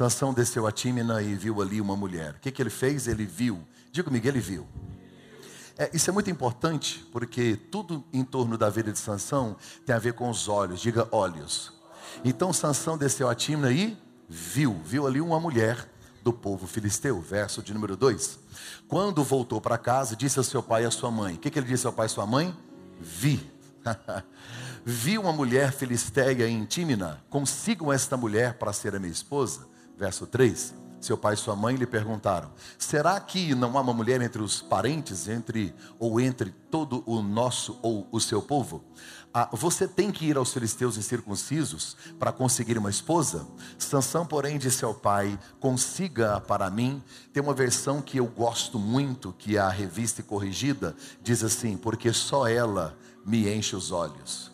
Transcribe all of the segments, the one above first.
Sansão desceu a Tímina e viu ali uma mulher. O que, que ele fez? Ele viu. Diga comigo, ele viu. É, isso é muito importante, porque tudo em torno da vida de Sansão tem a ver com os olhos. Diga olhos. Então Sansão desceu a Tímina e viu. Viu ali uma mulher do povo filisteu. Verso de número 2. Quando voltou para casa, disse ao seu pai e à sua mãe. O que, que ele disse ao pai e à sua mãe? Vi. Vi uma mulher filisteia em Tímina. Consigam esta mulher para ser a minha esposa. Verso 3. Seu pai e sua mãe lhe perguntaram: Será que não há uma mulher entre os parentes, entre ou entre todo o nosso ou o seu povo? Ah, você tem que ir aos filisteus incircuncisos para conseguir uma esposa? Sansão, porém, disse ao pai: Consiga para mim. Tem uma versão que eu gosto muito, que é a revista corrigida, diz assim: Porque só ela me enche os olhos,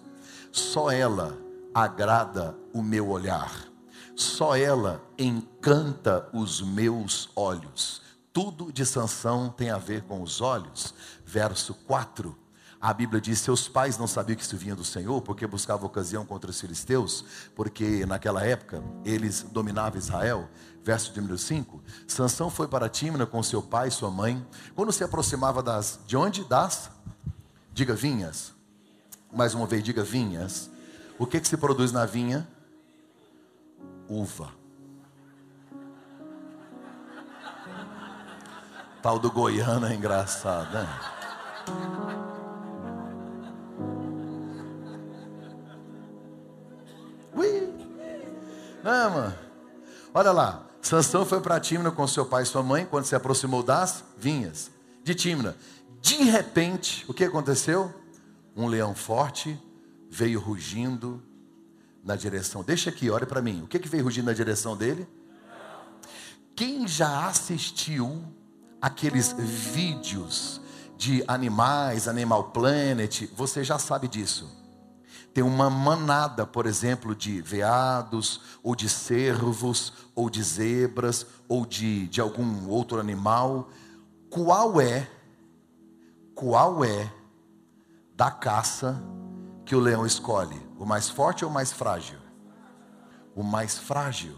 só ela agrada o meu olhar. Só ela encanta os meus olhos. Tudo de Sansão tem a ver com os olhos. Verso 4. A Bíblia diz: Seus pais não sabiam que isso vinha do Senhor, porque buscava ocasião contra os filisteus, porque naquela época eles dominavam Israel. Verso de número 5. Sansão foi para Tímina com seu pai e sua mãe. Quando se aproximava das. De onde? Das? Diga vinhas. Mais uma vez, diga vinhas. O que, que se produz na vinha? Uva. Tal do goiano é engraçado, né? Ui. Não, mano. Olha lá. Sansão foi para Tímina com seu pai e sua mãe quando se aproximou das vinhas de Tímina. De repente, o que aconteceu? Um leão forte veio rugindo na direção. Deixa aqui, olha para mim. O que, que veio rugindo na direção dele? Quem já assistiu aqueles vídeos de animais, Animal Planet, você já sabe disso. Tem uma manada, por exemplo, de veados, ou de cervos, ou de zebras, ou de, de algum outro animal. Qual é, qual é da caça que o leão escolhe? O mais forte ou o mais frágil? O mais frágil.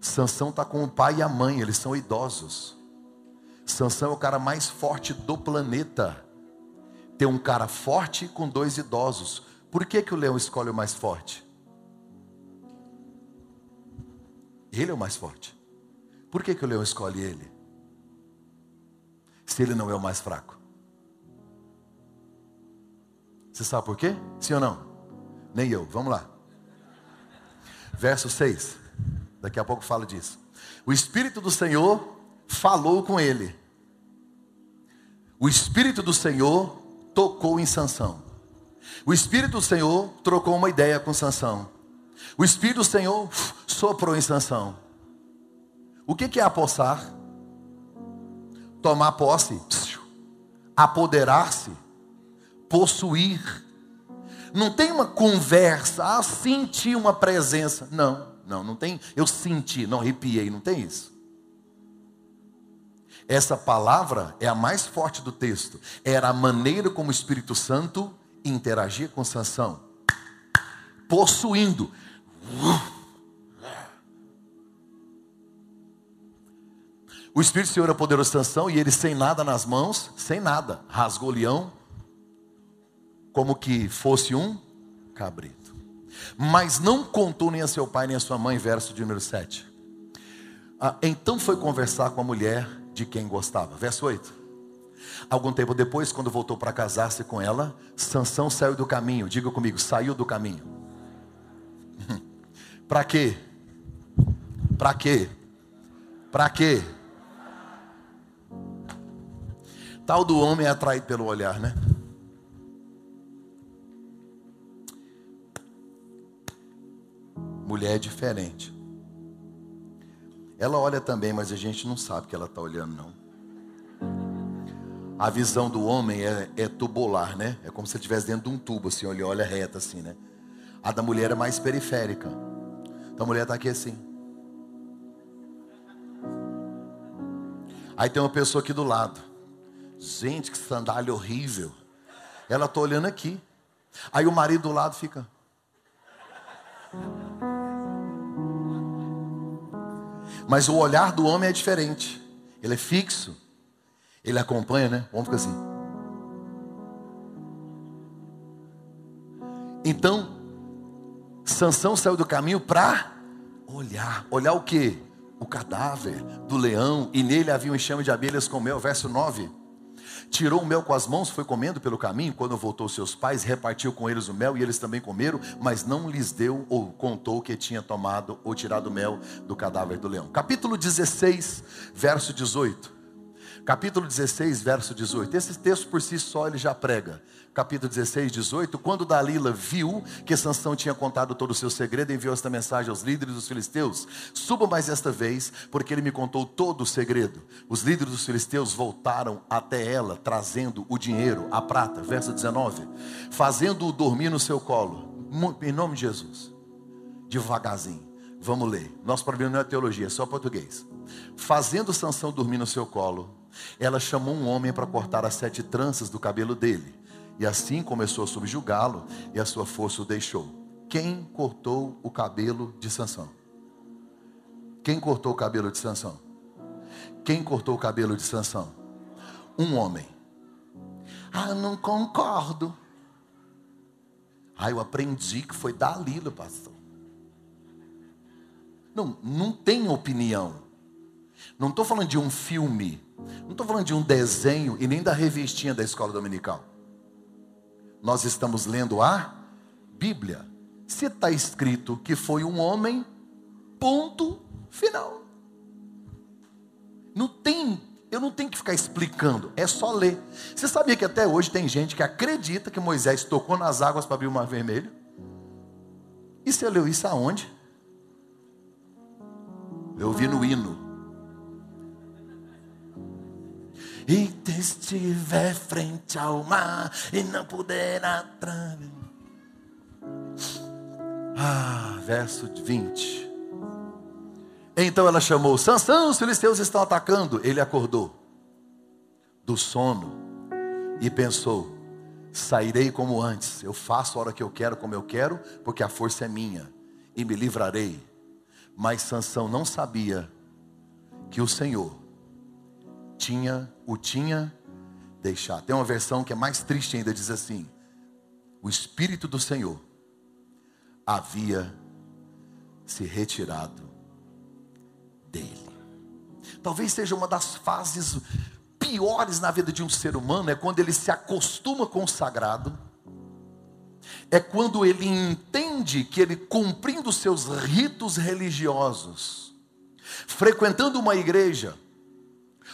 Sansão está com o pai e a mãe, eles são idosos. Sansão é o cara mais forte do planeta. Tem um cara forte com dois idosos. Por que, que o leão escolhe o mais forte? Ele é o mais forte. Por que, que o leão escolhe ele? Se ele não é o mais fraco. Você sabe por quê? Sim ou não? Nem eu. Vamos lá. Verso 6. Daqui a pouco fala disso. O Espírito do Senhor falou com ele. O Espírito do Senhor tocou em Sansão. O Espírito do Senhor trocou uma ideia com Sansão. O Espírito do Senhor soprou em Sansão. O que é apossar? Tomar posse, apoderar-se possuir. Não tem uma conversa, ah, senti uma presença. Não, não, não tem. Eu senti, não arrepiei, não tem isso. Essa palavra é a mais forte do texto. Era a maneira como o Espírito Santo interagia com Sansão. Possuindo. O Espírito Senhor apoderou Sansão e ele sem nada nas mãos, sem nada, rasgou o leão, como que fosse um cabrito. Mas não contou nem a seu pai nem a sua mãe, verso de número 7. Ah, então foi conversar com a mulher de quem gostava. Verso 8. Algum tempo depois, quando voltou para casar-se com ela, Sansão saiu do caminho. Diga comigo, saiu do caminho. para quê? Para quê? Para quê? Tal do homem é atraído pelo olhar, né? Mulher é diferente. Ela olha também, mas a gente não sabe que ela está olhando, não. A visão do homem é, é, tubular, né? É como se ele estivesse dentro de um tubo, assim, olha, olha reta, assim, né? A da mulher é mais periférica. Então a mulher está aqui assim. Aí tem uma pessoa aqui do lado. Gente, que sandália horrível. Ela está olhando aqui. Aí o marido do lado fica. Mas o olhar do homem é diferente. Ele é fixo. Ele acompanha, né? O homem fica assim. Então, Sansão saiu do caminho para olhar. Olhar o que? O cadáver do leão. E nele havia um enxame de abelhas com mel. Verso 9. Tirou o mel com as mãos, foi comendo pelo caminho. Quando voltou seus pais, repartiu com eles o mel e eles também comeram, mas não lhes deu ou contou que tinha tomado ou tirado o mel do cadáver do leão. Capítulo 16, verso 18. Capítulo 16, verso 18. Esse texto por si só ele já prega capítulo 16, 18, quando Dalila viu que Sansão tinha contado todo o seu segredo, enviou esta mensagem aos líderes dos filisteus: Suba mais esta vez, porque ele me contou todo o segredo. Os líderes dos filisteus voltaram até ela, trazendo o dinheiro, a prata, verso 19, fazendo-o dormir no seu colo, em nome de Jesus, devagarzinho. Vamos ler. Nosso problema não é teologia, é só português. Fazendo Sansão dormir no seu colo, ela chamou um homem para cortar as sete tranças do cabelo dele e assim começou a subjugá-lo, e a sua força o deixou. Quem cortou o cabelo de Sansão? Quem cortou o cabelo de Sansão? Quem cortou o cabelo de Sansão? Um homem. Ah, não concordo. Ah, eu aprendi que foi Dalila, pastor. Não, não tem opinião. Não estou falando de um filme. Não estou falando de um desenho e nem da revistinha da escola dominical. Nós estamos lendo a Bíblia. Se está escrito que foi um homem, ponto final. Não tem, eu não tenho que ficar explicando, é só ler. Você sabia que até hoje tem gente que acredita que Moisés tocou nas águas para abrir o mar vermelho? E você leu isso aonde? Eu vi no hino. E estiver frente ao mar e não puder atravessar. Ah, verso 20. Então ela chamou: Sansão, os filisteus estão atacando. Ele acordou do sono e pensou: sairei como antes. Eu faço a hora que eu quero, como eu quero, porque a força é minha e me livrarei. Mas Sansão não sabia que o Senhor tinha, o tinha deixado. Tem uma versão que é mais triste ainda, diz assim: o Espírito do Senhor havia se retirado dele. Talvez seja uma das fases piores na vida de um ser humano, é quando ele se acostuma com o sagrado, é quando ele entende que ele cumprindo seus ritos religiosos, frequentando uma igreja,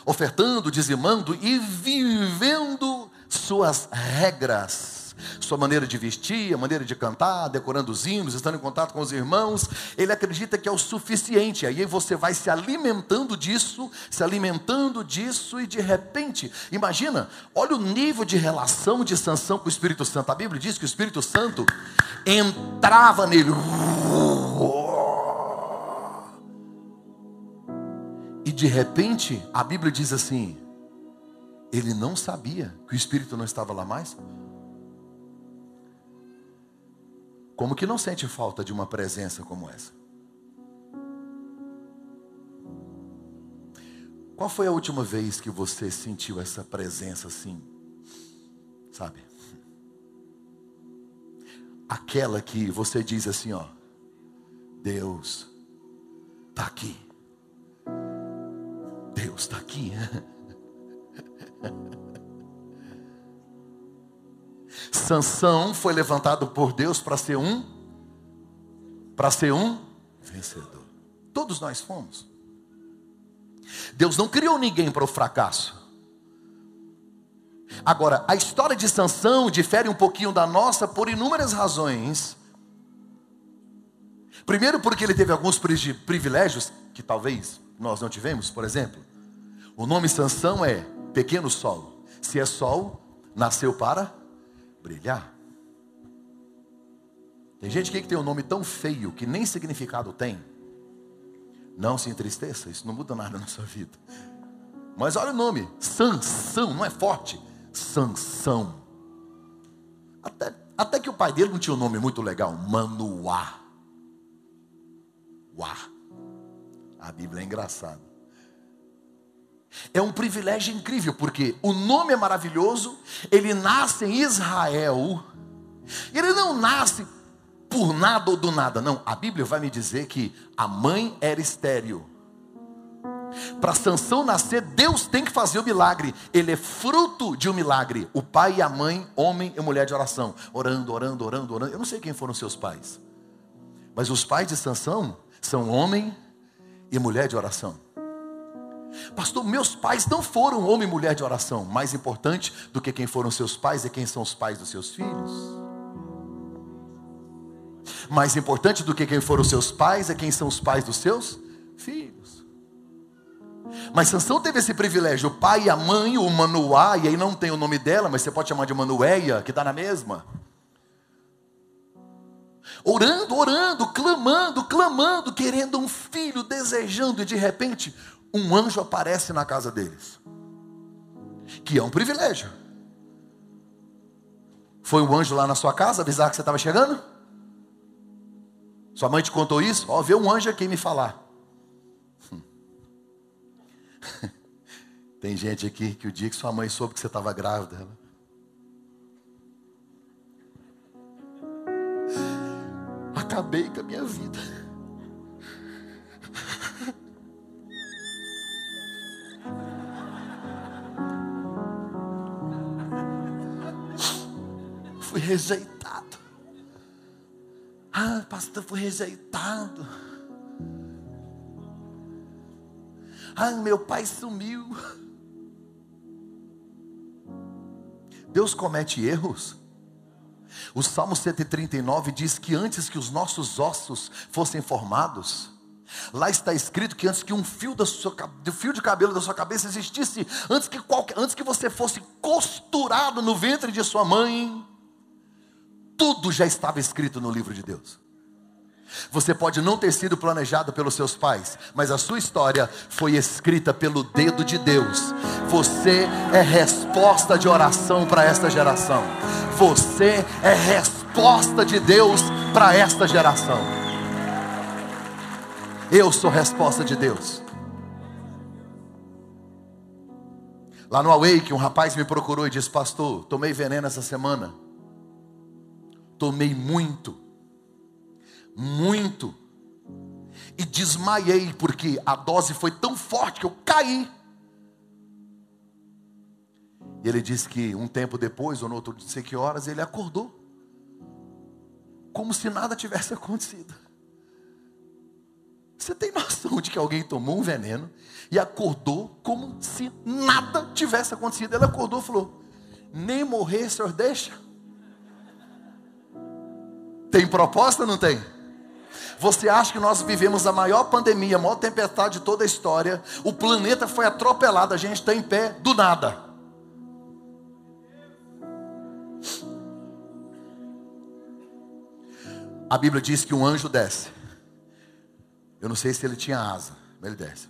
ofertando, dizimando e vivendo suas regras. Sua maneira de vestir, a maneira de cantar, decorando os hinos, estando em contato com os irmãos, ele acredita que é o suficiente. Aí você vai se alimentando disso, se alimentando disso, e de repente, imagina, olha o nível de relação de sanção com o Espírito Santo. A Bíblia diz que o Espírito Santo entrava nele. E de repente, a Bíblia diz assim: ele não sabia que o Espírito não estava lá mais. Como que não sente falta de uma presença como essa? Qual foi a última vez que você sentiu essa presença assim? Sabe? Aquela que você diz assim, ó, Deus está aqui. Deus está aqui. Sansão foi levantado por Deus para ser um para ser um vencedor. Todos nós fomos. Deus não criou ninguém para o fracasso. Agora, a história de Sansão difere um pouquinho da nossa por inúmeras razões. Primeiro, porque ele teve alguns privilégios que talvez nós não tivemos, por exemplo. O nome Sansão é pequeno sol. Se é sol, nasceu para brilhar. Tem gente que tem um nome tão feio que nem significado tem. Não se entristeça, isso não muda nada na sua vida. Mas olha o nome, Sansão, não é forte. Sansão. Até, até que o pai dele não tinha um nome muito legal, Manoá. Uá. A Bíblia é engraçada. É um privilégio incrível, porque o nome é maravilhoso, ele nasce em Israel, ele não nasce por nada ou do nada, não. A Bíblia vai me dizer que a mãe era estéril. Para Sansão nascer, Deus tem que fazer o milagre. Ele é fruto de um milagre. O pai e a mãe, homem e mulher de oração, orando, orando, orando, orando. Eu não sei quem foram seus pais, mas os pais de Sansão são homem e mulher de oração. Pastor, meus pais não foram homem e mulher de oração. Mais importante do que quem foram seus pais é quem são os pais dos seus filhos. Mais importante do que quem foram seus pais é quem são os pais dos seus filhos. Mas Sansão teve esse privilégio, o pai e a mãe, o Manoá, e aí não tem o nome dela, mas você pode chamar de Manuéia, que está na mesma. Orando, orando, clamando, clamando, querendo um filho, desejando, e de repente, um anjo aparece na casa deles. Que é um privilégio. Foi um anjo lá na sua casa avisar que você estava chegando? Sua mãe te contou isso? Ó, vê um anjo aqui me falar. Tem gente aqui que o dia que sua mãe soube que você estava grávida, ela... acabei com a minha vida. Fui rejeitado. Ah, pastor, fui rejeitado. Ah, meu pai sumiu. Deus comete erros. O Salmo 139 diz que antes que os nossos ossos fossem formados, lá está escrito que antes que um fio, da sua, do fio de cabelo da sua cabeça existisse, antes que, qualquer, antes que você fosse costurado no ventre de sua mãe, tudo já estava escrito no livro de Deus. Você pode não ter sido planejado pelos seus pais, mas a sua história foi escrita pelo dedo de Deus. Você é resposta de oração para esta geração. Você é resposta de Deus para esta geração. Eu sou resposta de Deus. Lá no Awake, um rapaz me procurou e disse: Pastor, tomei veneno essa semana. Tomei muito muito. E desmaiei, porque a dose foi tão forte que eu caí. E ele disse que um tempo depois, ou no outro, não sei que horas, ele acordou. Como se nada tivesse acontecido. Você tem noção de que alguém tomou um veneno e acordou como se nada tivesse acontecido? Ele acordou e falou: Nem morrer, senhor, deixa. Tem proposta ou não tem? Você acha que nós vivemos a maior pandemia, a maior tempestade de toda a história? O planeta foi atropelado, a gente está em pé do nada. A Bíblia diz que um anjo desce. Eu não sei se ele tinha asa, mas ele desce.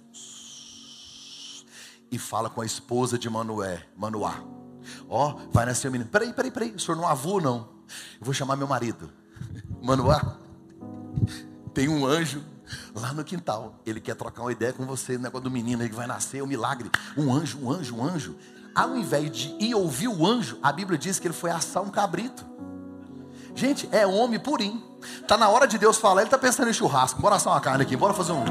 E fala com a esposa de Manué, Manoá. Ó, oh, vai nascer o um menino. Peraí, peraí, peraí. O senhor não avô, não. Eu vou chamar meu marido. Manoá tem um anjo lá no quintal. Ele quer trocar uma ideia com você, o negócio do menino que vai nascer, um milagre. Um anjo, um anjo, um anjo. Ao invés de ir ouvir o anjo, a Bíblia diz que ele foi assar um cabrito. Gente, é homem purinho. Tá na hora de Deus falar, ele tá pensando em churrasco. Bora assar uma carne aqui, bora fazer um.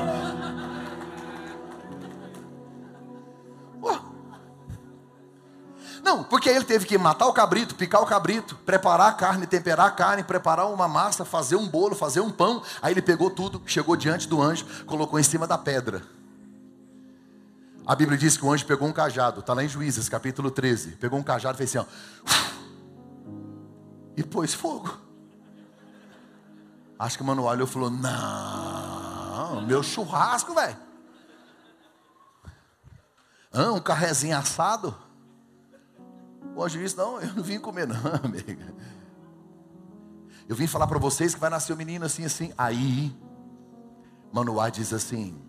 Não, porque ele teve que matar o cabrito, picar o cabrito, preparar a carne, temperar a carne, preparar uma massa, fazer um bolo, fazer um pão. Aí ele pegou tudo, chegou diante do anjo, colocou em cima da pedra. A Bíblia diz que o anjo pegou um cajado, está lá em Juízes, capítulo 13. Pegou um cajado e fez assim, ó, e pôs fogo. Acho que o Manuel olhou e falou: Não, meu churrasco, velho. Ah, um carrezinho assado. O anjo disse: Não, eu não vim comer, não, amiga. Eu vim falar para vocês que vai nascer um menino assim, assim. Aí, Manoá diz assim: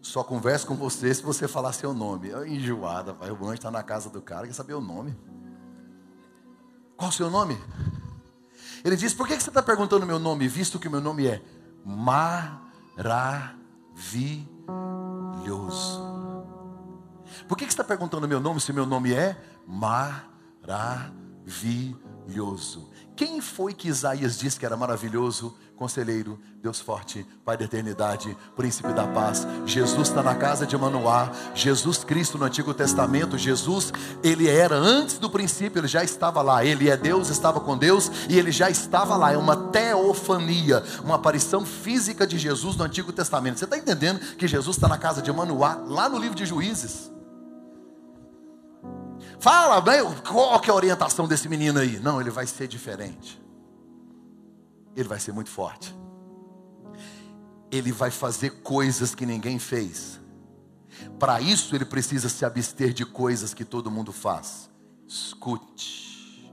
Só converso com você se você falar seu nome. Eu, enjoada, pai. O anjo está na casa do cara, quer saber o nome. Qual o seu nome? Ele diz: Por que você está perguntando meu nome, visto que o meu nome é Maravilhoso? Por que, que você está perguntando meu nome se meu nome é maravilhoso? Quem foi que Isaías disse que era maravilhoso? Conselheiro, Deus forte, Pai da eternidade, Príncipe da paz. Jesus está na casa de Manoá. Jesus Cristo no Antigo Testamento. Jesus, ele era antes do princípio, ele já estava lá. Ele é Deus, estava com Deus e ele já estava lá. É uma teofania, uma aparição física de Jesus no Antigo Testamento. Você está entendendo que Jesus está na casa de Manoá, lá no livro de Juízes? Fala, qual que é a orientação desse menino aí? Não, ele vai ser diferente. Ele vai ser muito forte. Ele vai fazer coisas que ninguém fez. Para isso ele precisa se abster de coisas que todo mundo faz. Escute.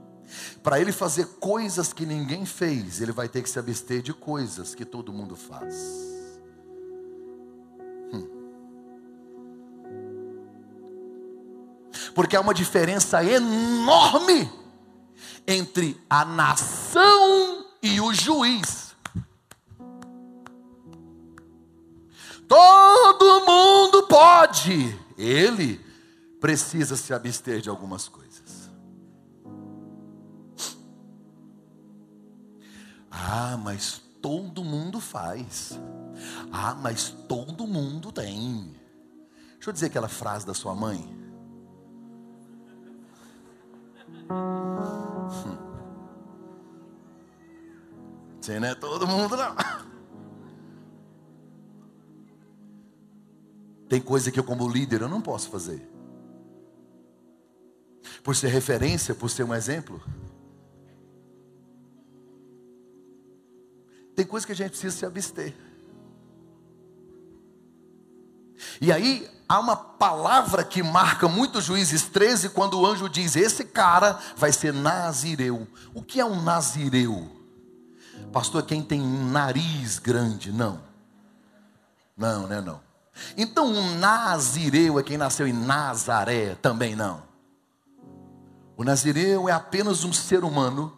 Para ele fazer coisas que ninguém fez, ele vai ter que se abster de coisas que todo mundo faz. Porque há uma diferença enorme entre a nação e o juiz. Todo mundo pode, ele precisa se abster de algumas coisas. Ah, mas todo mundo faz. Ah, mas todo mundo tem. Deixa eu dizer aquela frase da sua mãe. Você não é todo mundo, não. Tem coisa que eu, como líder, eu não posso fazer. Por ser referência, por ser um exemplo. Tem coisa que a gente precisa se abster. E aí, há uma palavra que marca muito Juízes 13, quando o anjo diz: Esse cara vai ser nazireu. O que é um nazireu? Pastor, quem tem um nariz grande? Não. Não, né? Não. Então, um nazireu é quem nasceu em Nazaré? Também não. O nazireu é apenas um ser humano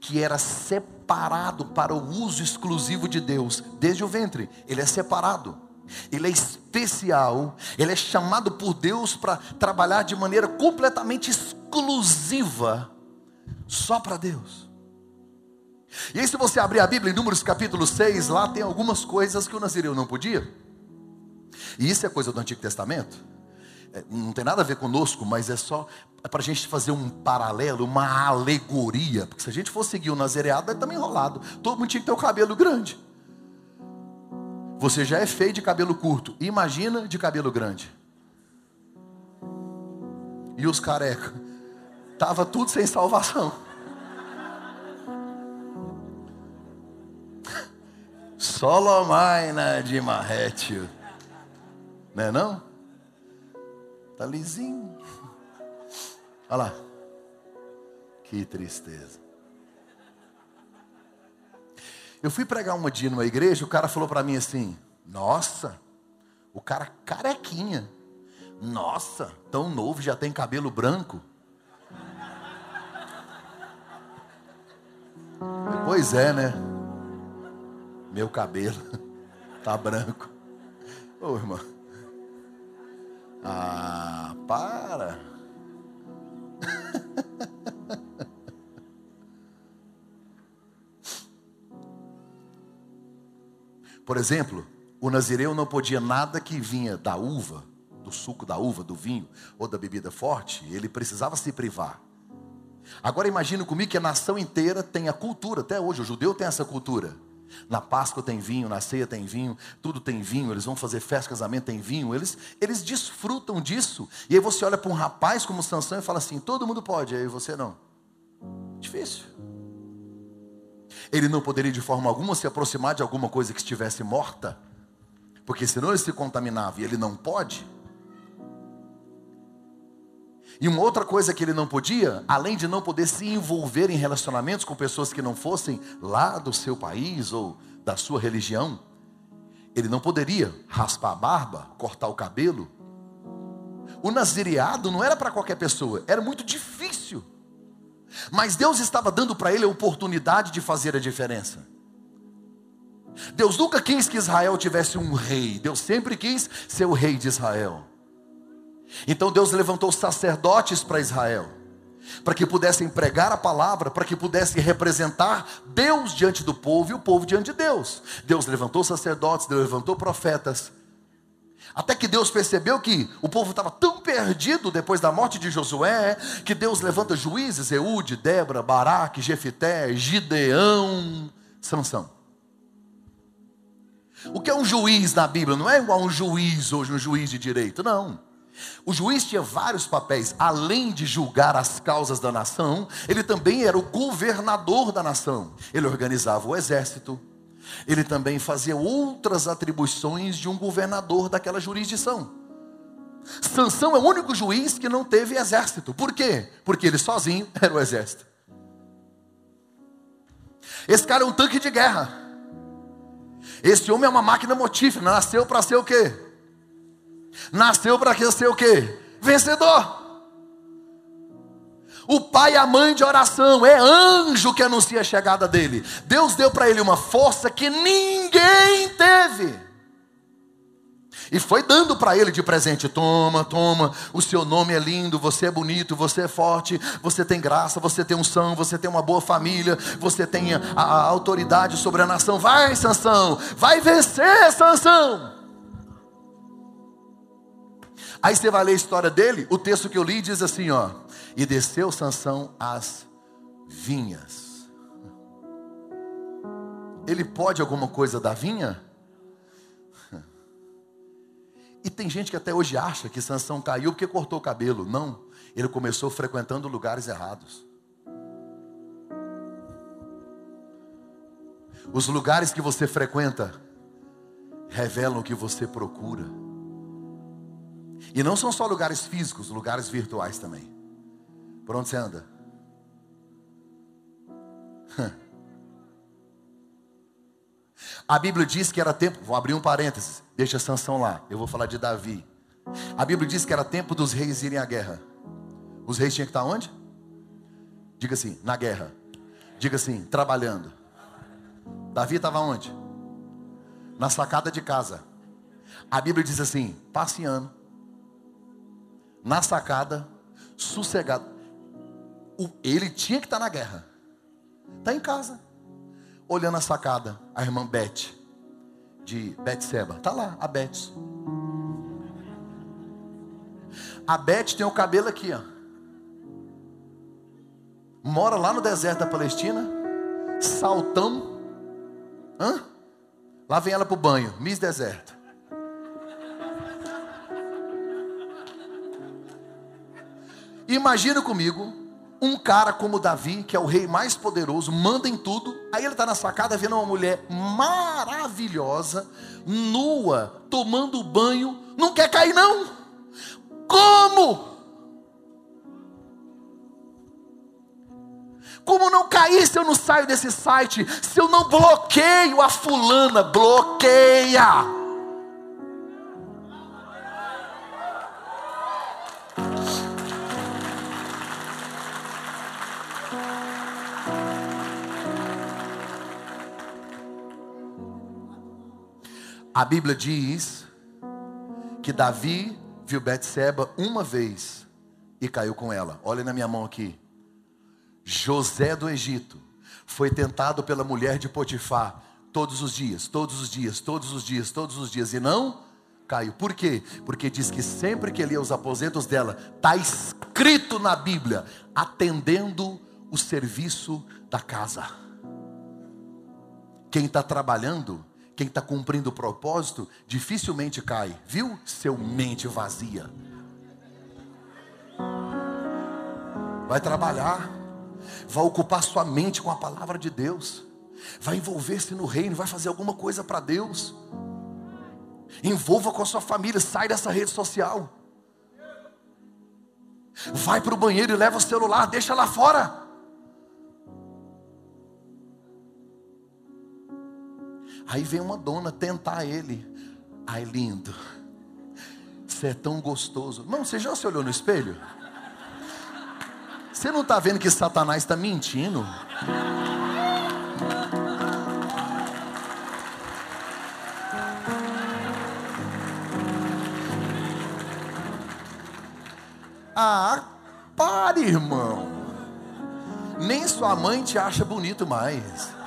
que era separado para o uso exclusivo de Deus desde o ventre. Ele é separado. Ele é especial, ele é chamado por Deus para trabalhar de maneira completamente exclusiva, só para Deus. E aí, se você abrir a Bíblia em Números capítulo 6, lá tem algumas coisas que o Nazireu não podia. E isso é coisa do Antigo Testamento. É, não tem nada a ver conosco, mas é só para a gente fazer um paralelo, uma alegoria. Porque se a gente for seguir o nazireado, vai também enrolado. Todo mundo tinha que ter o cabelo grande. Você já é feio de cabelo curto. Imagina de cabelo grande. E os careca. Tava tudo sem salvação. Solomaina de Marrétio. Não é não? Tá lisinho. Olha lá. Que tristeza. Eu fui pregar uma dia numa igreja, o cara falou para mim assim: Nossa, o cara carequinha. Nossa, tão novo, já tem cabelo branco. Pois é, né? Meu cabelo tá branco. Ô, irmão. Ah, para. Por exemplo, o nazireu não podia nada que vinha da uva, do suco da uva, do vinho ou da bebida forte, ele precisava se privar. Agora imagine comigo que a nação inteira tem a cultura, até hoje o judeu tem essa cultura na Páscoa tem vinho, na ceia tem vinho, tudo tem vinho, eles vão fazer festa, casamento tem vinho, eles, eles desfrutam disso. E aí você olha para um rapaz como Sansão e fala assim: todo mundo pode, aí você não. Difícil. Ele não poderia de forma alguma se aproximar de alguma coisa que estivesse morta, porque senão ele se contaminava e ele não pode. E uma outra coisa que ele não podia, além de não poder se envolver em relacionamentos com pessoas que não fossem lá do seu país ou da sua religião, ele não poderia raspar a barba, cortar o cabelo. O nazireado não era para qualquer pessoa, era muito difícil. Mas Deus estava dando para ele a oportunidade de fazer a diferença. Deus nunca quis que Israel tivesse um rei, Deus sempre quis ser o rei de Israel. Então Deus levantou sacerdotes para Israel, para que pudessem pregar a palavra, para que pudessem representar Deus diante do povo e o povo diante de Deus. Deus levantou sacerdotes, Deus levantou profetas. Até que Deus percebeu que o povo estava tão perdido depois da morte de Josué, que Deus levanta juízes, Eude, Débora, Baraque, Jefité, Gideão, Sansão. O que é um juiz na Bíblia? Não é igual um juiz hoje, um juiz de direito, não. O juiz tinha vários papéis, além de julgar as causas da nação, ele também era o governador da nação. Ele organizava o exército, ele também fazia outras atribuições de um governador daquela jurisdição. Sansão é o único juiz que não teve exército. Por quê? Porque ele sozinho era o exército. Esse cara é um tanque de guerra. Esse homem é uma máquina motífera, nasceu para ser o quê? Nasceu para ser o quê? Vencedor. O pai e a mãe de oração, é anjo que anuncia a chegada dele. Deus deu para ele uma força que ninguém teve. E foi dando para ele de presente: toma, toma, o seu nome é lindo, você é bonito, você é forte, você tem graça, você tem unção, você tem uma boa família, você tem a, a autoridade sobre a nação. Vai, Sansão, vai vencer, Sansão. Aí você vai ler a história dele, o texto que eu li diz assim, ó: "E desceu Sansão às vinhas". Ele pode alguma coisa da vinha? E tem gente que até hoje acha que Sansão caiu porque cortou o cabelo. Não, ele começou frequentando lugares errados. Os lugares que você frequenta revelam o que você procura. E não são só lugares físicos, lugares virtuais também. Por onde você anda? A Bíblia diz que era tempo, vou abrir um parênteses, deixa Sansão lá, eu vou falar de Davi. A Bíblia diz que era tempo dos reis irem à guerra. Os reis tinham que estar onde? Diga assim, na guerra. Diga assim, trabalhando. Davi estava onde? Na sacada de casa. A Bíblia diz assim, passeando. Na sacada, sossegado. Ele tinha que estar na guerra. Está em casa olhando a sacada, a irmã Beth, de Betseba. Tá lá, a Beth. A Beth tem o cabelo aqui, ó. Mora lá no deserto da Palestina, saltão. Hã? Lá vem ela pro banho, Miss Deserto. Imagina comigo um cara como Davi, que é o rei mais poderoso, manda em tudo. Aí ele está na sacada vendo uma mulher maravilhosa, nua, tomando banho. Não quer cair, não. Como? Como não cair se eu não saio desse site? Se eu não bloqueio a fulana, bloqueia. A Bíblia diz que Davi viu Betseba uma vez e caiu com ela. Olha na minha mão aqui. José do Egito foi tentado pela mulher de Potifar todos os dias, todos os dias, todos os dias, todos os dias e não caiu. Por quê? Porque diz que sempre que ele ia aos aposentos dela, está escrito na Bíblia, atendendo o serviço da casa. Quem está trabalhando quem está cumprindo o propósito dificilmente cai, viu? Seu mente vazia. Vai trabalhar, vai ocupar sua mente com a palavra de Deus, vai envolver-se no reino, vai fazer alguma coisa para Deus. Envolva com a sua família, sai dessa rede social. Vai para o banheiro e leva o celular, deixa lá fora. Aí vem uma dona tentar ele. Ai, lindo. Você é tão gostoso. Não, você já se olhou no espelho? Você não está vendo que Satanás está mentindo? Ah, pare, irmão. Nem sua mãe te acha bonito mais.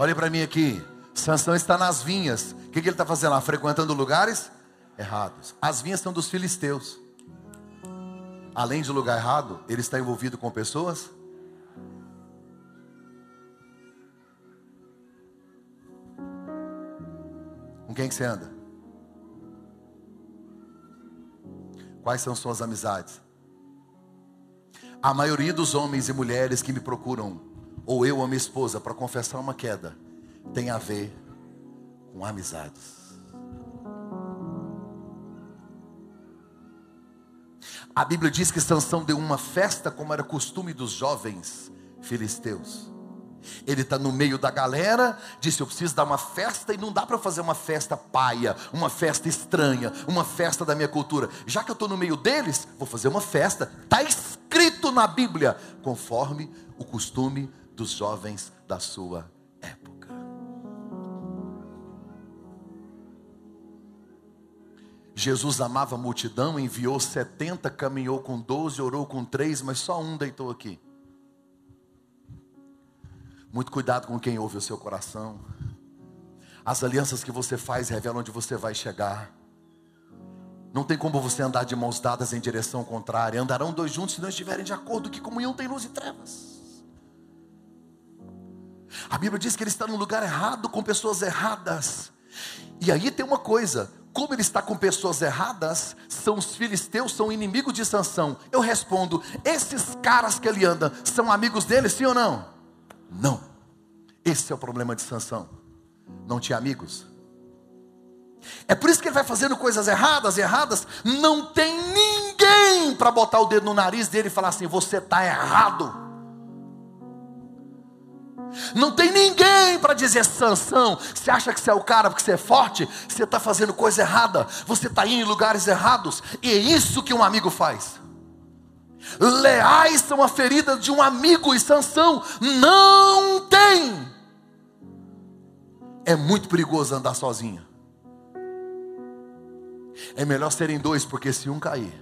Olhe para mim aqui. Sansão está nas vinhas. O que, que ele está fazendo lá? Frequentando lugares errados. As vinhas são dos filisteus. Além de lugar errado, ele está envolvido com pessoas. Com quem que você anda? Quais são suas amizades? A maioria dos homens e mulheres que me procuram ou eu ou minha esposa para confessar uma queda, tem a ver com amizades. A Bíblia diz que Sansão deu uma festa como era costume dos jovens filisteus. Ele está no meio da galera, disse: Eu preciso dar uma festa, e não dá para fazer uma festa paia, uma festa estranha, uma festa da minha cultura. Já que eu estou no meio deles, vou fazer uma festa. Está escrito na Bíblia, conforme o costume dos jovens da sua época. Jesus amava a multidão, enviou 70, caminhou com 12, orou com três, mas só um deitou aqui. Muito cuidado com quem ouve o seu coração. As alianças que você faz revelam onde você vai chegar. Não tem como você andar de mãos dadas em direção contrária. Andarão dois juntos se não estiverem de acordo. Que comunhão tem luz e trevas. A Bíblia diz que ele está no lugar errado com pessoas erradas. E aí tem uma coisa: como ele está com pessoas erradas, são os filisteus, são inimigos de Sansão. Eu respondo: esses caras que ele anda são amigos dele, sim ou não? Não. Esse é o problema de Sansão. Não tinha amigos. É por isso que ele vai fazendo coisas erradas, erradas. Não tem ninguém para botar o dedo no nariz dele e falar assim: você está errado. Não tem ninguém para dizer Sansão. Você acha que você é o cara porque você é forte? Você está fazendo coisa errada. Você está indo em lugares errados. E é isso que um amigo faz. Leais são a ferida de um amigo e Sansão não tem. É muito perigoso andar sozinho. É melhor serem dois, porque se um cair,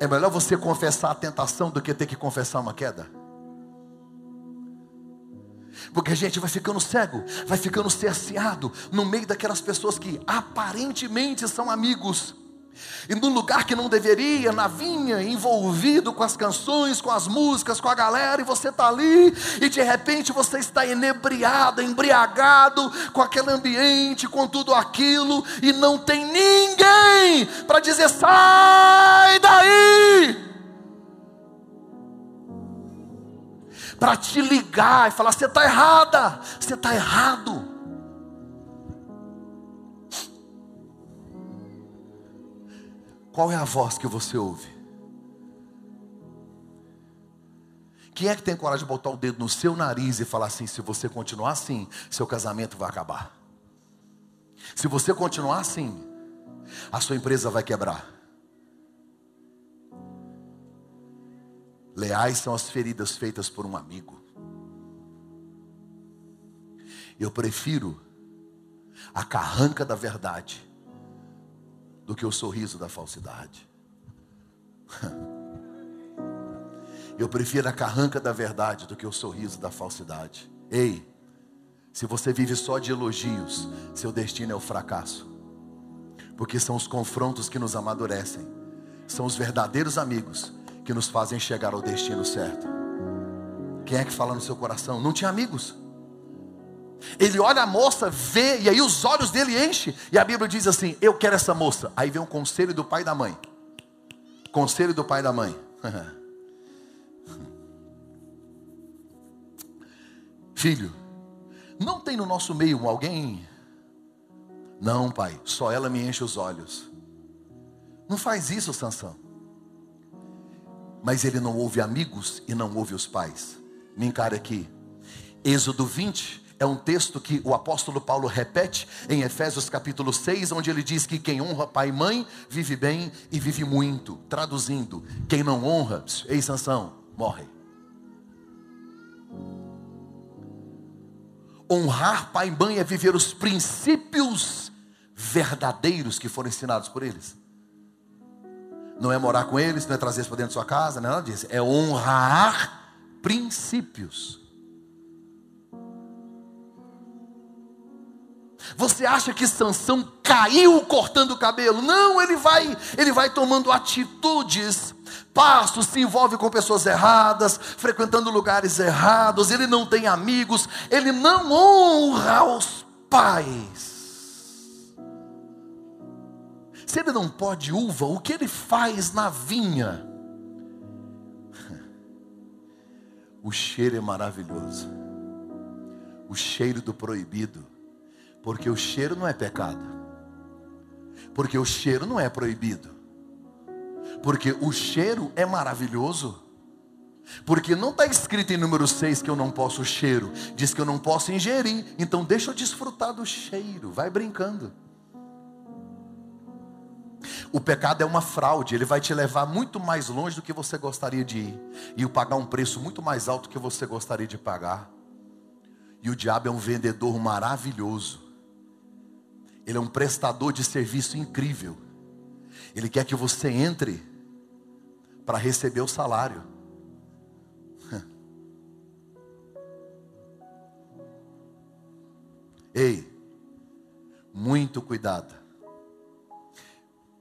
É melhor você confessar a tentação do que ter que confessar uma queda. Porque a gente vai ficando cego, vai ficando cerceado no meio daquelas pessoas que aparentemente são amigos e no lugar que não deveria, na vinha, envolvido com as canções, com as músicas, com a galera, e você está ali, e de repente você está inebriado, embriagado com aquele ambiente, com tudo aquilo, e não tem ninguém para dizer: sai daí! Para te ligar e falar: você está errada, você está errado. Qual é a voz que você ouve? Quem é que tem coragem de botar o dedo no seu nariz e falar assim: se você continuar assim, seu casamento vai acabar? Se você continuar assim, a sua empresa vai quebrar. Leais são as feridas feitas por um amigo. Eu prefiro a carranca da verdade do que o sorriso da falsidade. Eu prefiro a carranca da verdade do que o sorriso da falsidade. Ei, se você vive só de elogios, seu destino é o fracasso. Porque são os confrontos que nos amadurecem. São os verdadeiros amigos que nos fazem chegar ao destino certo. Quem é que fala no seu coração? Não tinha amigos. Ele olha a moça, vê, e aí os olhos dele enchem. E a Bíblia diz assim: Eu quero essa moça. Aí vem um conselho do pai e da mãe. Conselho do pai e da mãe. Filho, não tem no nosso meio alguém? Não, pai, só ela me enche os olhos. Não faz isso, Sansão. Mas ele não ouve amigos e não ouve os pais. Me encare aqui. Êxodo 20 é um texto que o apóstolo Paulo repete em Efésios capítulo 6, onde ele diz que quem honra pai e mãe vive bem e vive muito. Traduzindo, quem não honra, ei Sansão, morre. Honrar pai e mãe é viver os princípios verdadeiros que foram ensinados por eles. Não é morar com eles, não é trazer eles para dentro de sua casa, não é nada disso. É honrar princípios. Você acha que Sansão caiu cortando o cabelo? Não, ele vai, ele vai tomando atitudes, passos, se envolve com pessoas erradas, frequentando lugares errados, ele não tem amigos, ele não honra os pais. Se ele não pode uva, o que ele faz na vinha? O cheiro é maravilhoso. O cheiro do proibido porque o cheiro não é pecado. Porque o cheiro não é proibido. Porque o cheiro é maravilhoso. Porque não está escrito em número 6 que eu não posso cheiro, diz que eu não posso ingerir. Então deixa eu desfrutar do cheiro, vai brincando. O pecado é uma fraude, ele vai te levar muito mais longe do que você gostaria de ir, e pagar um preço muito mais alto do que você gostaria de pagar. E o diabo é um vendedor maravilhoso. Ele é um prestador de serviço incrível. Ele quer que você entre para receber o salário. Ei, muito cuidado.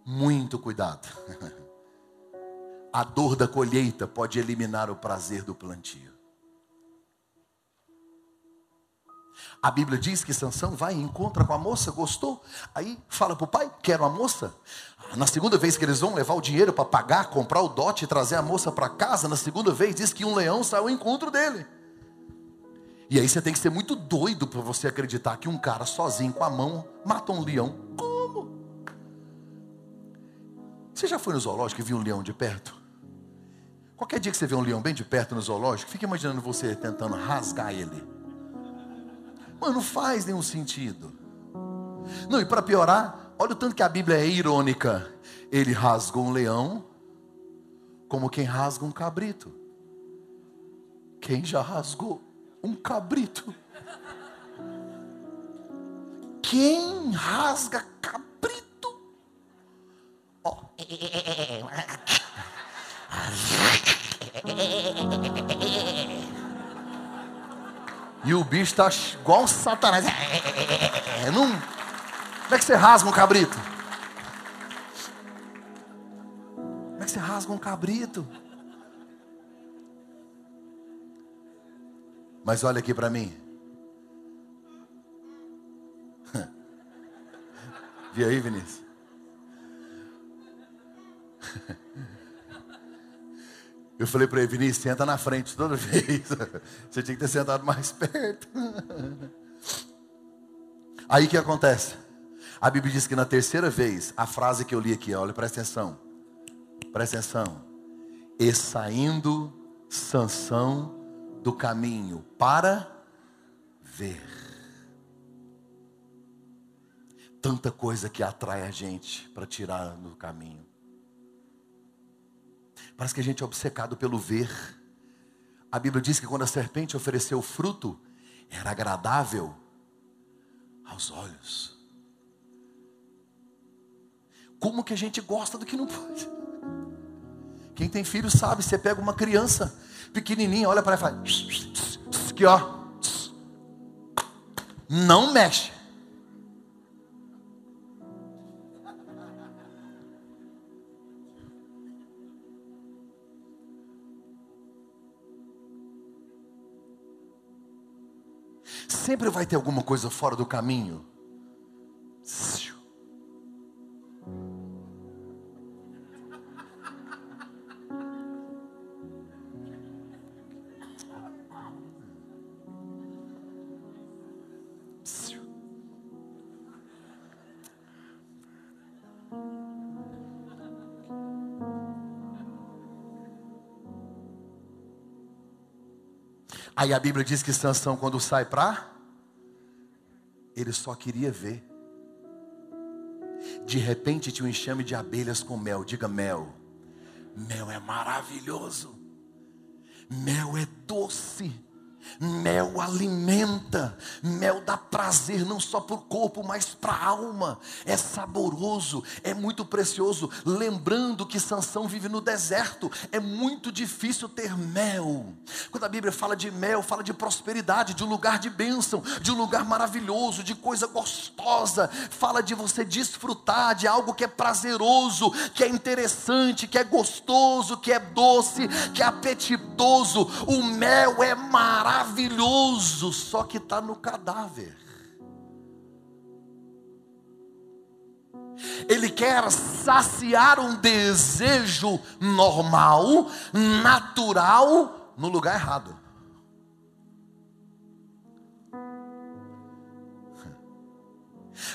Muito cuidado. A dor da colheita pode eliminar o prazer do plantio. A Bíblia diz que Sansão vai e encontra com a moça, gostou. Aí fala para o pai, quero a moça. Na segunda vez que eles vão levar o dinheiro para pagar, comprar o dote e trazer a moça para casa, na segunda vez diz que um leão saiu ao encontro dele. E aí você tem que ser muito doido para você acreditar que um cara sozinho com a mão mata um leão. Como? Você já foi no zoológico e viu um leão de perto? Qualquer dia que você vê um leão bem de perto no zoológico, fica imaginando você tentando rasgar ele. Mas não faz nenhum sentido. Não, e para piorar, olha o tanto que a Bíblia é irônica. Ele rasgou um leão como quem rasga um cabrito. Quem já rasgou um cabrito? Quem rasga cabrito? Oh. E o bicho está igual um satanás. Não... Como é que você rasga um cabrito? Como é que você rasga um cabrito? Mas olha aqui para mim. Vi aí, Vinícius? Eu falei para ele, Vinícius, senta na frente toda vez. Você tinha que ter sentado mais perto. Aí o que acontece? A Bíblia diz que na terceira vez, a frase que eu li aqui, olha, presta atenção. Presta atenção. E saindo Sansão do caminho para ver. Tanta coisa que atrai a gente para tirar do caminho. Parece que a gente é obcecado pelo ver. A Bíblia diz que quando a serpente ofereceu o fruto, era agradável aos olhos. Como que a gente gosta do que não pode? Quem tem filho sabe, você pega uma criança pequenininha, olha para ela e fala: aqui ó, não mexe. Sempre vai ter alguma coisa fora do caminho. Aí a Bíblia diz que Sansão quando sai para ele só queria ver. De repente tinha um enxame de abelhas com mel. Diga mel. Mel é maravilhoso. Mel é doce. Mel alimenta, mel dá prazer não só para o corpo, mas para a alma. É saboroso, é muito precioso. Lembrando que Sansão vive no deserto, é muito difícil ter mel. Quando a Bíblia fala de mel, fala de prosperidade, de um lugar de bênção, de um lugar maravilhoso, de coisa gostosa. Fala de você desfrutar de algo que é prazeroso, que é interessante, que é gostoso, que é doce, que é apetitoso. O mel é maravilhoso maravilhoso, só que está no cadáver. Ele quer saciar um desejo normal, natural, no lugar errado.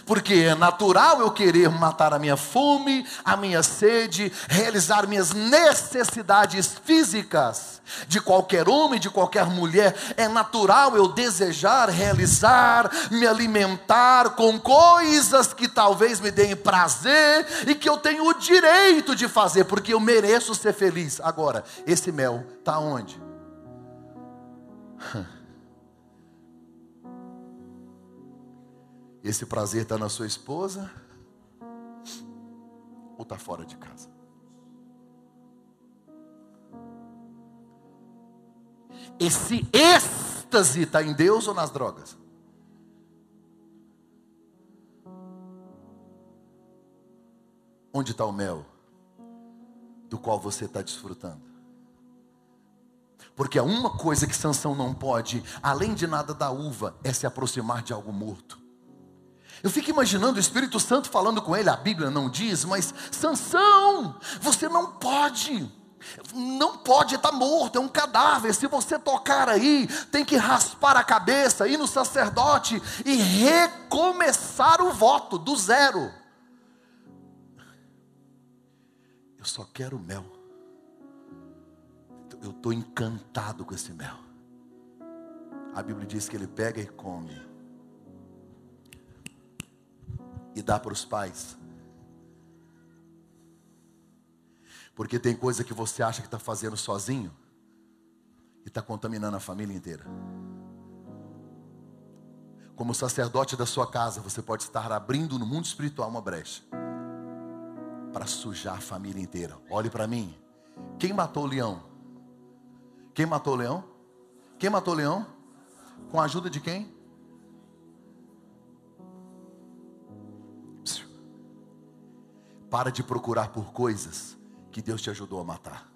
Porque é natural eu querer matar a minha fome, a minha sede, realizar minhas necessidades físicas. De qualquer homem, de qualquer mulher, é natural eu desejar, realizar, me alimentar com coisas que talvez me deem prazer e que eu tenho o direito de fazer, porque eu mereço ser feliz. Agora, esse mel está onde? Esse prazer está na sua esposa ou está fora de casa? Esse êxtase está em Deus ou nas drogas? Onde está o mel do qual você está desfrutando? Porque há uma coisa que Sansão não pode, além de nada da uva, é se aproximar de algo morto. Eu fico imaginando o Espírito Santo falando com ele, a Bíblia não diz, mas Sansão, você não pode. Não pode estar morto, é um cadáver. Se você tocar aí, tem que raspar a cabeça, ir no sacerdote e recomeçar o voto do zero. Eu só quero mel. Eu estou encantado com esse mel. A Bíblia diz que ele pega e come e dá para os pais. Porque tem coisa que você acha que está fazendo sozinho e está contaminando a família inteira. Como sacerdote da sua casa, você pode estar abrindo no mundo espiritual uma brecha para sujar a família inteira. Olhe para mim. Quem matou o leão? Quem matou o leão? Quem matou o leão? Com a ajuda de quem? Para de procurar por coisas que Deus te ajudou a matar.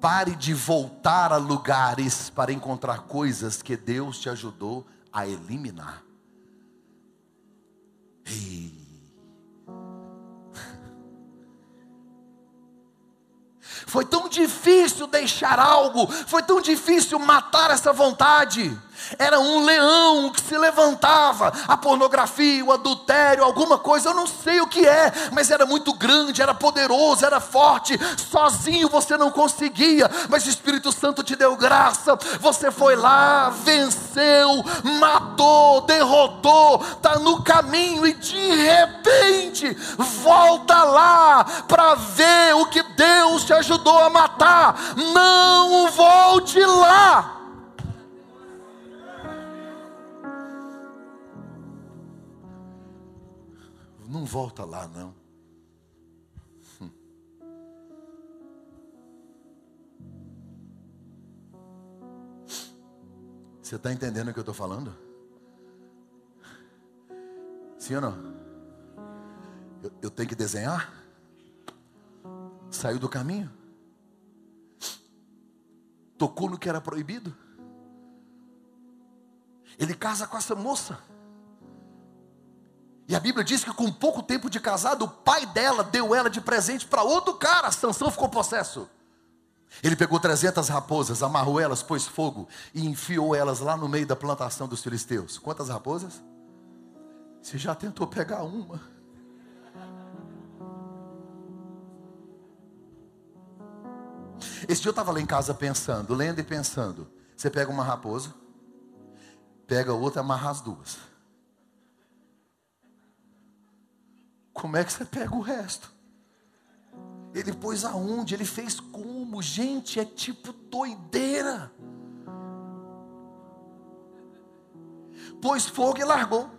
Pare de voltar a lugares para encontrar coisas que Deus te ajudou a eliminar. Ei. Foi tão difícil deixar algo, foi tão difícil matar essa vontade era um leão que se levantava, a pornografia, o adultério, alguma coisa, eu não sei o que é, mas era muito grande, era poderoso, era forte, sozinho você não conseguia, mas o Espírito Santo te deu graça, você foi lá, venceu, matou, derrotou, está no caminho e de repente volta lá para ver o que Deus te ajudou a matar, não volte lá. Não volta lá, não. Você está entendendo o que eu estou falando? Sim ou não? Eu, eu tenho que desenhar? Saiu do caminho? Tocou no que era proibido? Ele casa com essa moça. E a Bíblia diz que com pouco tempo de casado, o pai dela deu ela de presente para outro cara. Sansão ficou possesso. Ele pegou 300 raposas, amarrou elas, pôs fogo e enfiou elas lá no meio da plantação dos filisteus. Quantas raposas? Você já tentou pegar uma? Esse dia eu estava lá em casa pensando, lendo e pensando. Você pega uma raposa, pega outra amarra as duas. Como é que você pega o resto? Ele pôs aonde? Ele fez como? Gente, é tipo doideira. Pôs fogo e largou.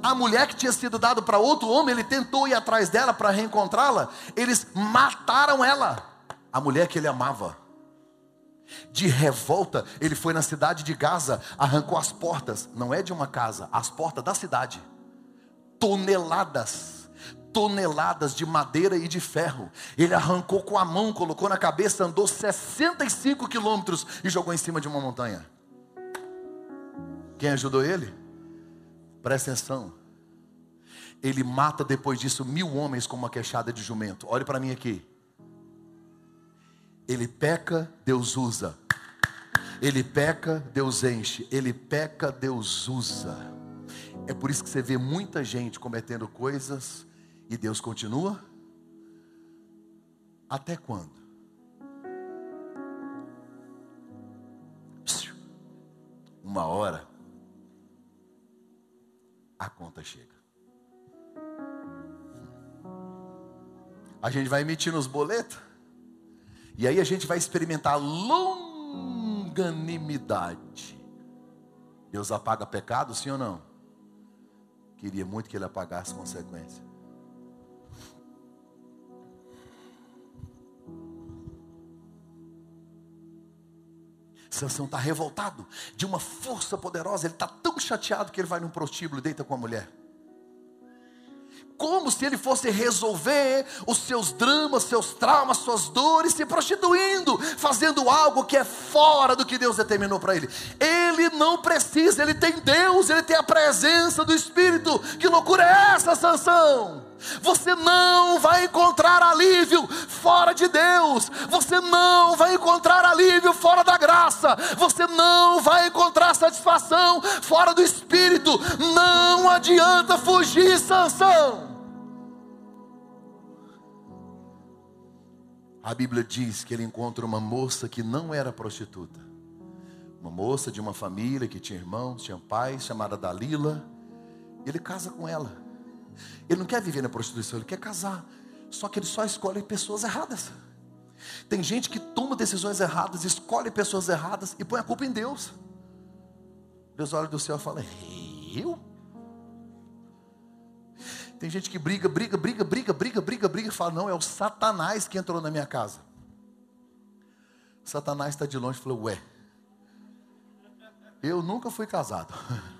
A mulher que tinha sido dada para outro homem, ele tentou ir atrás dela para reencontrá-la. Eles mataram ela. A mulher que ele amava. De revolta, ele foi na cidade de Gaza, arrancou as portas, não é de uma casa, as portas da cidade. Toneladas toneladas de madeira e de ferro. Ele arrancou com a mão, colocou na cabeça, andou 65 quilômetros e jogou em cima de uma montanha. Quem ajudou ele? Presta atenção. Ele mata depois disso mil homens com uma queixada de jumento. Olhe para mim aqui. Ele peca, Deus usa. Ele peca, Deus enche. Ele peca, Deus usa. É por isso que você vê muita gente cometendo coisas e Deus continua. Até quando? Uma hora a conta chega. A gente vai emitir nos boletos. E aí a gente vai experimentar longanimidade. Deus apaga pecado, sim ou não? Queria muito que ele apagasse consequência. Sansão está revoltado de uma força poderosa, ele está tão chateado que ele vai num prostíbulo e deita com a mulher. Como se ele fosse resolver os seus dramas, seus traumas, suas dores, se prostituindo, fazendo algo que é fora do que Deus determinou para ele. Ele não precisa, ele tem Deus, ele tem a presença do Espírito. Que loucura é essa, Sansão? Você não vai encontrar alívio fora de Deus. Você não vai encontrar alívio fora da graça. Você não vai encontrar satisfação fora do Espírito. Não adianta fugir, Sansão. A Bíblia diz que ele encontra uma moça que não era prostituta. Uma moça de uma família que tinha irmãos, tinha pais, chamada Dalila. Ele casa com ela. Ele não quer viver na prostituição, ele quer casar. Só que ele só escolhe pessoas erradas. Tem gente que toma decisões erradas, escolhe pessoas erradas e põe a culpa em Deus. Deus olha do céu e fala: Eu? Tem gente que briga, briga, briga, briga, briga, briga, briga e fala: Não, é o Satanás que entrou na minha casa. Satanás está de longe e falou: Ué, eu nunca fui casado.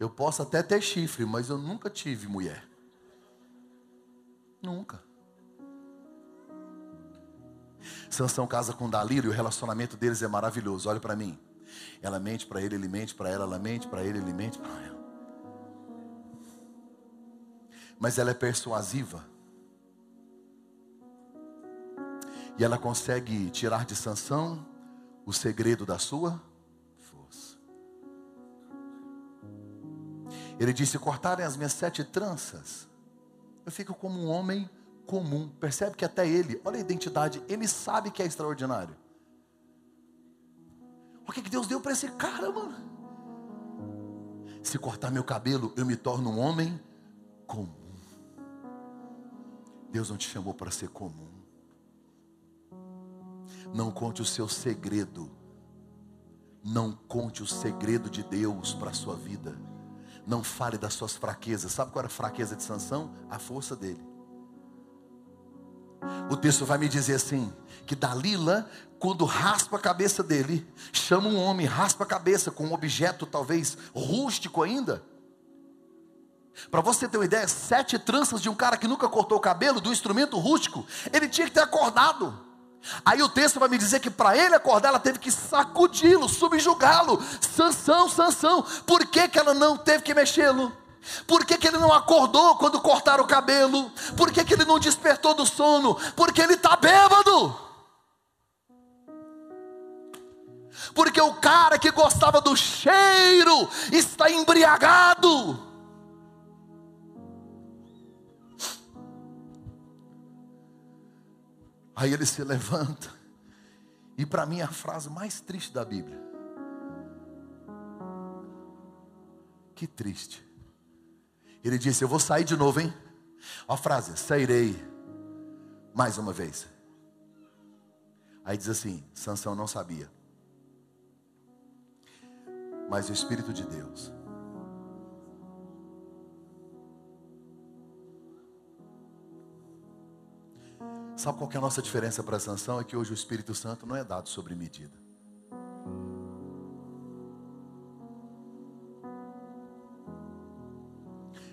Eu posso até ter chifre, mas eu nunca tive mulher. Nunca. Sansão casa com Dalila e o relacionamento deles é maravilhoso. Olha para mim. Ela mente para ele, ele mente para ela, ela mente para ele, ele mente para ela. Mas ela é persuasiva. E ela consegue tirar de Sansão o segredo da sua Ele disse: cortarem as minhas sete tranças, eu fico como um homem comum. Percebe que até ele, olha a identidade, ele sabe que é extraordinário. O que Deus deu para esse cara, mano? Se cortar meu cabelo, eu me torno um homem comum. Deus não te chamou para ser comum. Não conte o seu segredo. Não conte o segredo de Deus para a sua vida. Não fale das suas fraquezas. Sabe qual era a fraqueza de Sansão? A força dele. O texto vai me dizer assim: que Dalila, quando raspa a cabeça dele, chama um homem, raspa a cabeça com um objeto talvez rústico ainda. Para você ter uma ideia, sete tranças de um cara que nunca cortou o cabelo, do instrumento rústico, ele tinha que ter acordado. Aí o texto vai me dizer que para ele acordar, ela teve que sacudi-lo, subjugá-lo. Sansão, Sansão. Por que, que ela não teve que mexê-lo? Por que, que ele não acordou quando cortaram o cabelo? Por que, que ele não despertou do sono? Porque ele está bêbado. Porque o cara que gostava do cheiro está embriagado. Aí ele se levanta E para mim a frase mais triste da Bíblia. Que triste. Ele disse: Eu vou sair de novo, hein? A frase: Sairei mais uma vez. Aí diz assim: Sansão não sabia. Mas o Espírito de Deus Sabe qual é a nossa diferença para a sanção? É que hoje o Espírito Santo não é dado sobre medida.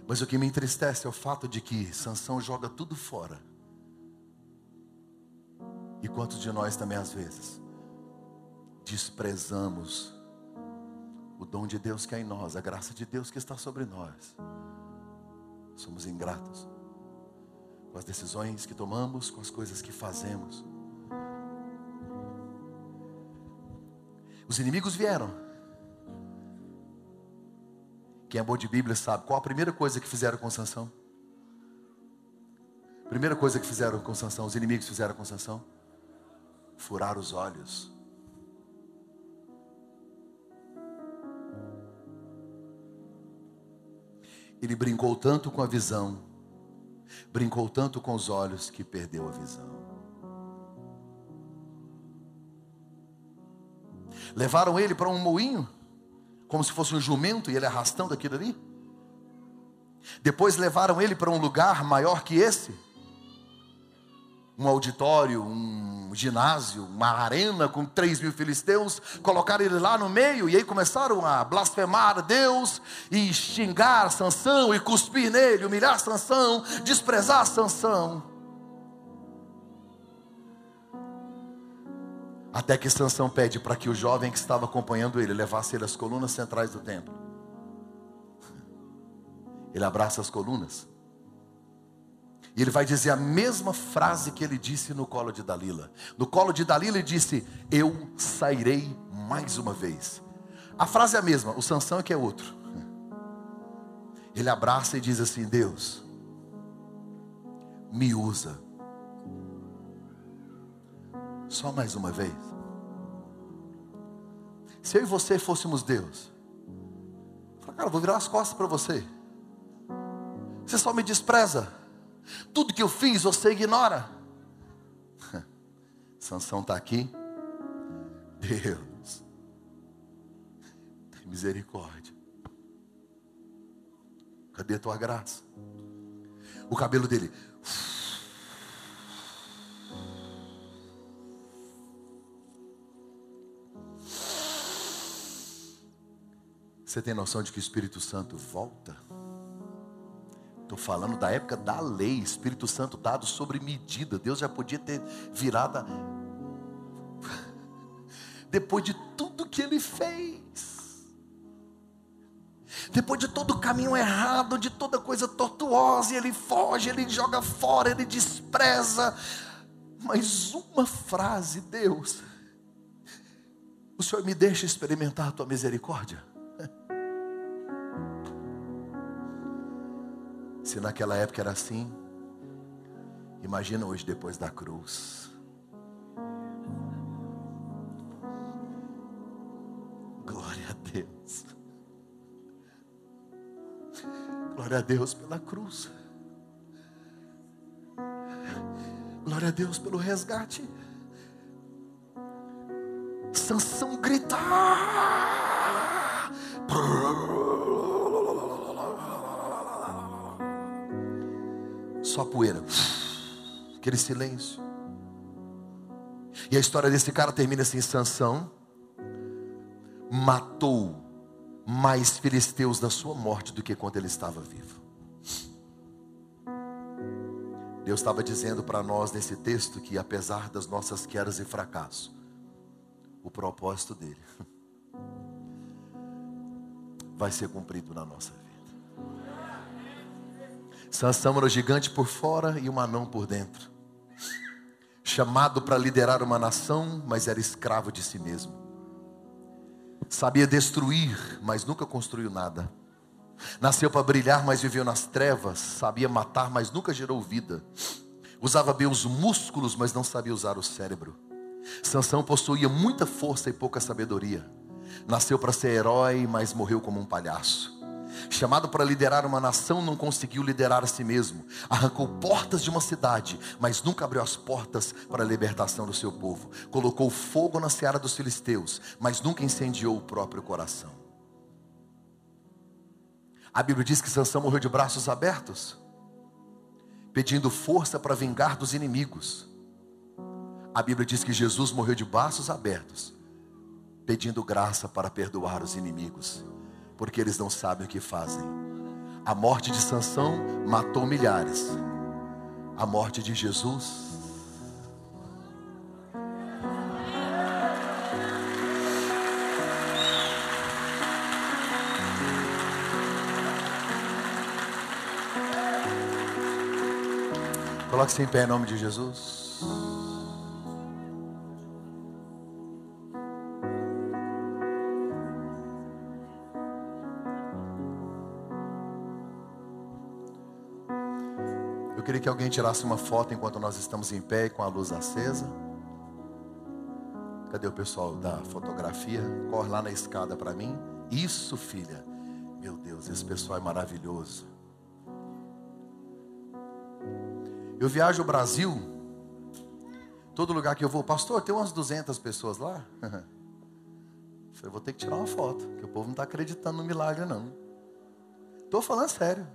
Mas o que me entristece é o fato de que Sansão joga tudo fora. E quantos de nós também às vezes desprezamos o dom de Deus que é em nós, a graça de Deus que está sobre nós. Somos ingratos com as decisões que tomamos, com as coisas que fazemos. Os inimigos vieram. Quem é bom de Bíblia sabe qual a primeira coisa que fizeram com Sansão? Primeira coisa que fizeram com Sansão, os inimigos fizeram com Sansão? Furar os olhos. Ele brincou tanto com a visão brincou tanto com os olhos que perdeu a visão. Levaram ele para um moinho, como se fosse um jumento, e ele arrastando aquilo ali. Depois levaram ele para um lugar maior que esse um auditório, um ginásio, uma arena com 3 mil filisteus, colocaram ele lá no meio e aí começaram a blasfemar Deus e xingar Sansão e cuspir nele, humilhar Sansão, desprezar Sansão. Até que Sansão pede para que o jovem que estava acompanhando ele levasse ele às colunas centrais do templo. Ele abraça as colunas e ele vai dizer a mesma frase que ele disse no colo de Dalila. No colo de Dalila ele disse: Eu sairei mais uma vez. A frase é a mesma, o Sansão é que é outro. Ele abraça e diz assim: Deus, me usa. Só mais uma vez. Se eu e você fôssemos Deus, eu falo, cara, eu vou virar as costas para você. Você só me despreza. Tudo que eu fiz você ignora. Sansão está aqui. Deus, tem misericórdia. Cadê a tua graça? O cabelo dele. Você tem noção de que o Espírito Santo volta? Estou falando da época da lei, Espírito Santo dado sobre medida. Deus já podia ter virado. Depois de tudo que ele fez. Depois de todo o caminho errado, de toda coisa tortuosa, ele foge, ele joga fora, ele despreza. Mas uma frase, Deus, o Senhor me deixa experimentar a tua misericórdia? Se naquela época era assim, imagina hoje depois da cruz. Glória a Deus. Glória a Deus pela cruz. Glória a Deus pelo resgate. Sansão gritar. Só poeira. Aquele silêncio. E a história desse cara termina assim: Sansão matou mais filisteus da sua morte do que quando ele estava vivo. Deus estava dizendo para nós nesse texto que apesar das nossas quedas e fracassos, o propósito dele vai ser cumprido na nossa vida. Sansão era o gigante por fora e um anão por dentro. Chamado para liderar uma nação, mas era escravo de si mesmo. Sabia destruir, mas nunca construiu nada. Nasceu para brilhar, mas viveu nas trevas. Sabia matar, mas nunca gerou vida. Usava bem os músculos, mas não sabia usar o cérebro. Sansão possuía muita força e pouca sabedoria. Nasceu para ser herói, mas morreu como um palhaço. Chamado para liderar uma nação, não conseguiu liderar a si mesmo. Arrancou portas de uma cidade, mas nunca abriu as portas para a libertação do seu povo. Colocou fogo na seara dos filisteus, mas nunca incendiou o próprio coração. A Bíblia diz que Sansão morreu de braços abertos, pedindo força para vingar dos inimigos. A Bíblia diz que Jesus morreu de braços abertos, pedindo graça para perdoar os inimigos porque eles não sabem o que fazem. A morte de Sansão matou milhares. A morte de Jesus Coloque-se em pé em nome de Jesus. Que alguém tirasse uma foto enquanto nós estamos em pé com a luz acesa. Cadê o pessoal da fotografia? Corre lá na escada para mim. Isso, filha. Meu Deus, esse pessoal é maravilhoso. Eu viajo o Brasil. Todo lugar que eu vou, pastor, tem umas 200 pessoas lá. Eu vou ter que tirar uma foto, que o povo não está acreditando no milagre, não. Estou falando sério.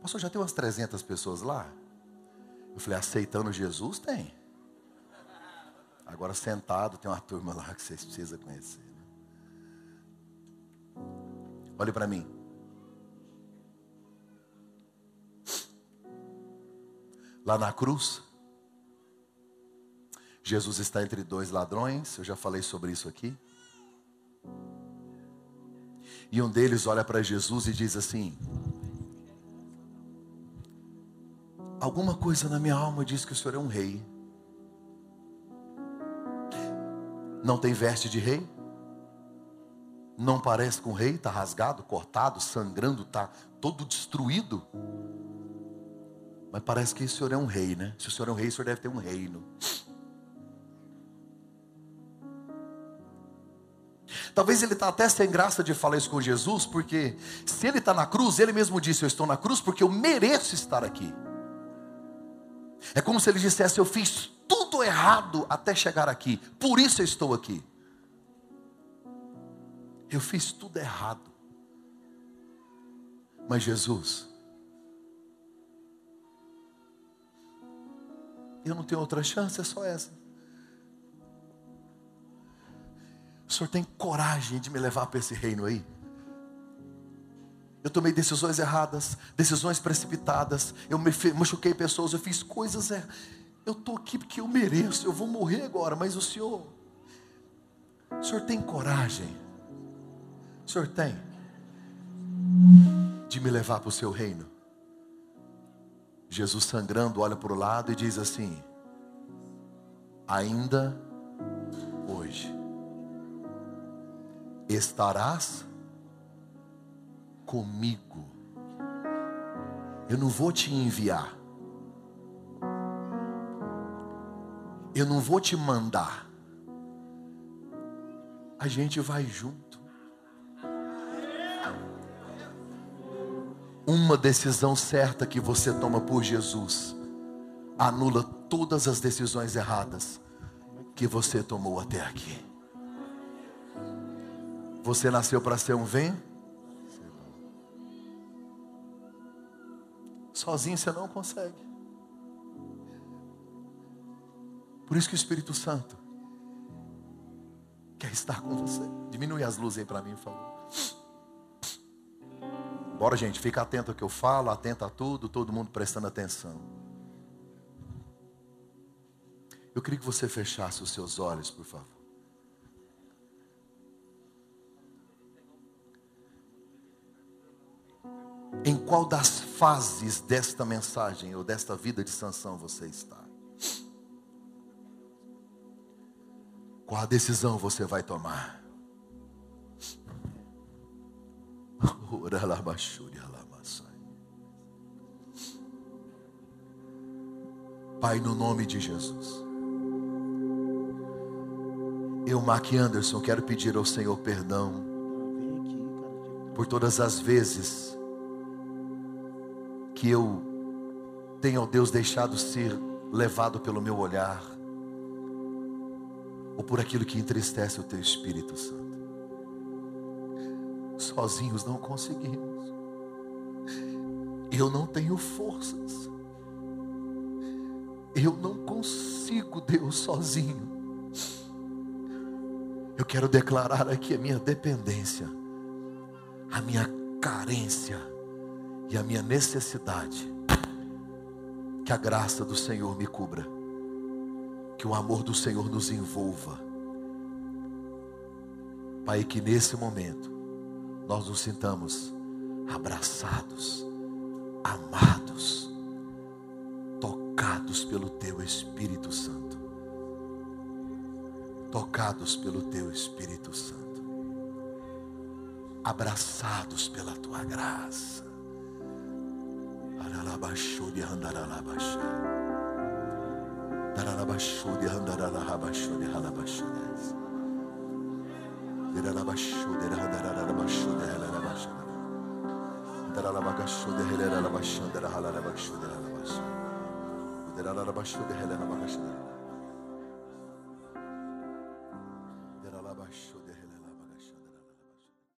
Pastor, já tem umas 300 pessoas lá? Eu falei, aceitando Jesus? Tem. Agora sentado, tem uma turma lá que vocês precisam conhecer. Né? Olhe para mim. Lá na cruz, Jesus está entre dois ladrões, eu já falei sobre isso aqui. E um deles olha para Jesus e diz assim: Alguma coisa na minha alma diz que o Senhor é um rei. Não tem veste de rei? Não parece com um rei? Está rasgado, cortado, sangrando, está todo destruído. Mas parece que o Senhor é um rei, né? Se o Senhor é um rei, o Senhor deve ter um reino. Talvez ele está até sem graça de falar isso com Jesus, porque se ele está na cruz, ele mesmo disse: Eu estou na cruz porque eu mereço estar aqui. É como se ele dissesse: Eu fiz tudo errado até chegar aqui, por isso eu estou aqui. Eu fiz tudo errado. Mas Jesus, eu não tenho outra chance, é só essa. O Senhor tem coragem de me levar para esse reino aí? Eu tomei decisões erradas, decisões precipitadas. Eu me machuquei pessoas, eu fiz coisas erradas. Eu estou aqui porque eu mereço, eu vou morrer agora, mas o Senhor, o Senhor tem coragem, o Senhor tem de me levar para o seu reino. Jesus sangrando olha para o lado e diz assim: Ainda hoje estarás comigo. Eu não vou te enviar. Eu não vou te mandar. A gente vai junto. Uma decisão certa que você toma por Jesus anula todas as decisões erradas que você tomou até aqui. Você nasceu para ser um vem Sozinho você não consegue. Por isso que o Espírito Santo quer estar com você. Diminui as luzes aí para mim, por favor. Bora, gente, fica atento ao que eu falo, atento a tudo, todo mundo prestando atenção. Eu queria que você fechasse os seus olhos, por favor. Em qual das fases desta mensagem ou desta vida de sanção você está? Qual a decisão você vai tomar? Pai, no nome de Jesus, Eu, Mark Anderson, quero pedir ao Senhor perdão por todas as vezes que eu tenho, ó Deus, deixado ser levado pelo meu olhar, ou por aquilo que entristece o Teu Espírito Santo. Sozinhos não conseguimos. Eu não tenho forças. Eu não consigo, Deus, sozinho. Eu quero declarar aqui a minha dependência, a minha carência e a minha necessidade. Que a graça do Senhor me cubra, que o amor do Senhor nos envolva. Pai, que nesse momento nós nos sintamos abraçados, amados, tocados pelo Teu Espírito Santo. Tocados pelo Teu Espírito Santo. Abraçados pela Tua graça. Daralabaşo dihandaralabaşa. Daralabaşo dihandaralahabaşo dihalabaşa. Daralabaşo dihandaralabaşo dihalalabaşa. Daralabakaşo dihalalalabaşa dihalalalabaşa dihalalabaşa. Daralabaşo dihalalalabaşa dihalalabaşa.